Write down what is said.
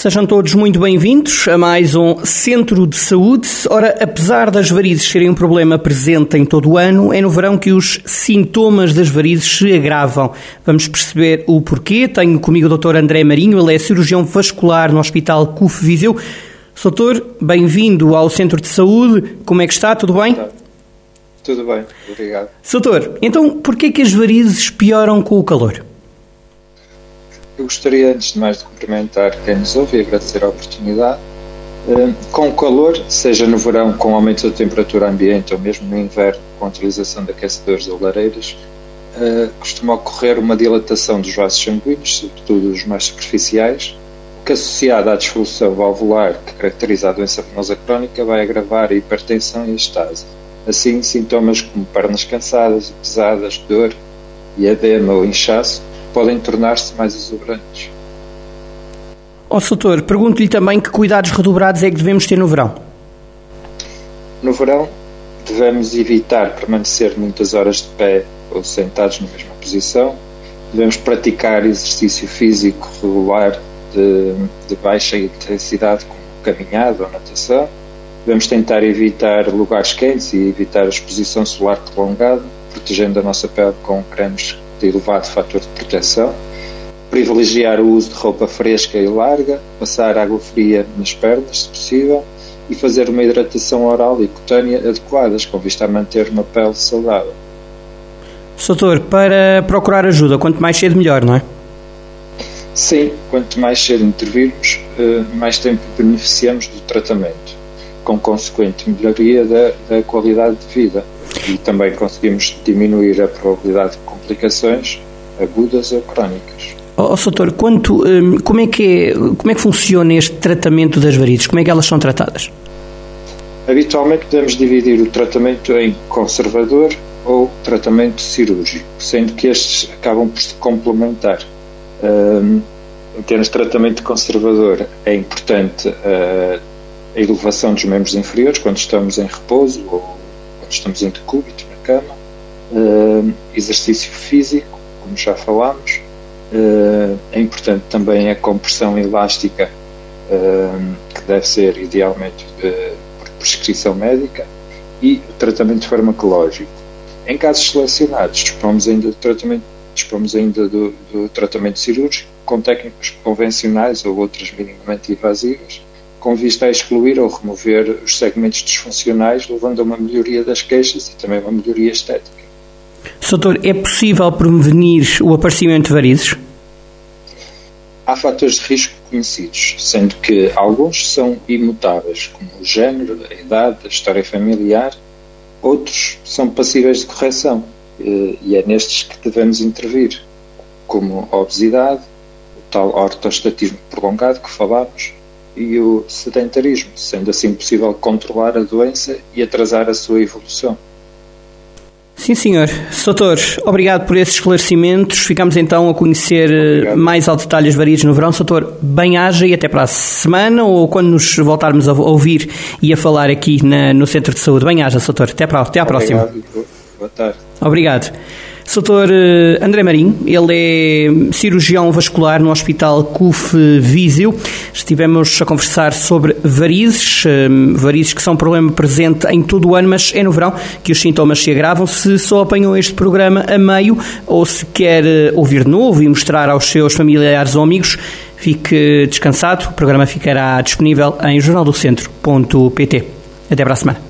Sejam todos muito bem-vindos a mais um Centro de Saúde. Ora, apesar das varizes serem um problema presente em todo o ano, é no verão que os sintomas das varizes se agravam. Vamos perceber o porquê. Tenho comigo o Dr. André Marinho, ele é cirurgião vascular no Hospital CUF Viseu. Doutor, bem-vindo ao Centro de Saúde. Como é que está? Tudo bem? Tudo bem, obrigado. Doutor, então porquê que as varizes pioram com o calor? Eu gostaria, antes de mais, de cumprimentar quem nos ouve e agradecer a oportunidade. Eh, com o calor, seja no verão com aumento da temperatura ambiente ou mesmo no inverno com a utilização de aquecedores ou lareiras, eh, costuma ocorrer uma dilatação dos vasos sanguíneos, sobretudo os mais superficiais, que associada à disfunção valvular que caracteriza a doença venosa crónica vai agravar a hipertensão e a estase. Assim, sintomas como pernas cansadas e pesadas, dor e edema ou inchaço podem tornar-se mais exuberantes. Ó oh, doutor, pergunto-lhe também que cuidados redobrados é que devemos ter no verão? No verão, devemos evitar permanecer muitas horas de pé ou sentados na mesma posição. Devemos praticar exercício físico regular de, de baixa intensidade, como caminhada ou natação. Devemos tentar evitar lugares quentes e evitar a exposição solar prolongada, protegendo a nossa pele com cremes de elevado fator de proteção, privilegiar o uso de roupa fresca e larga, passar água fria nas pernas, se possível, e fazer uma hidratação oral e cutânea adequadas, com vista a manter uma pele saudável. Soutor, para procurar ajuda, quanto mais cedo melhor, não é? Sim, quanto mais cedo intervirmos, eh, mais tempo beneficiamos do tratamento, com consequente melhoria da, da qualidade de vida e também conseguimos diminuir a probabilidade de complicações agudas ou crónicas. Oh, doutor, quanto, hum, como, é que é, como é que funciona este tratamento das varizes? Como é que elas são tratadas? Habitualmente podemos dividir o tratamento em conservador ou tratamento cirúrgico, sendo que estes acabam por se complementar. Um, em termos de tratamento conservador, é importante uh, a elevação dos membros inferiores quando estamos em repouso ou estamos em decúbito na cama, uh, exercício físico, como já falámos, uh, é importante também a compressão elástica, uh, que deve ser idealmente por prescrição médica, e o tratamento farmacológico. Em casos selecionados, dispomos ainda do tratamento, dispomos ainda do, do tratamento cirúrgico com técnicas convencionais ou outras minimamente invasivas, com vista a excluir ou remover os segmentos disfuncionais, levando a uma melhoria das queixas e também uma melhoria estética. Doutor, é possível prevenir o aparecimento de varizes? Há fatores de risco conhecidos, sendo que alguns são imutáveis, como o género, a idade, a história familiar, outros são passíveis de correção, e é nestes que devemos intervir, como a obesidade, o tal ortostatismo prolongado que falámos, e o sedentarismo, sendo assim possível controlar a doença e atrasar a sua evolução. Sim, senhor. Doutor, obrigado por esses esclarecimentos. Ficamos então a conhecer eh, obrigado. mais ao detalhe as varizes no verão. Doutor, bem-aja e até para a semana ou quando nos voltarmos a ouvir e a falar aqui na, no Centro de Saúde. Bem-aja, doutor. Até, para, até à obrigado. próxima. Boa tarde. Obrigado. Dr. Eh, André Marinho, ele é cirurgião vascular no Hospital CUF Viseu. Estivemos a conversar sobre varizes, eh, varizes que são um problema presente em todo o ano, mas é no verão que os sintomas se agravam. Se só apanhou este programa a meio ou se quer eh, ouvir de novo e mostrar aos seus familiares ou amigos, fique descansado. O programa ficará disponível em jornaldocentro.pt. Até para a semana.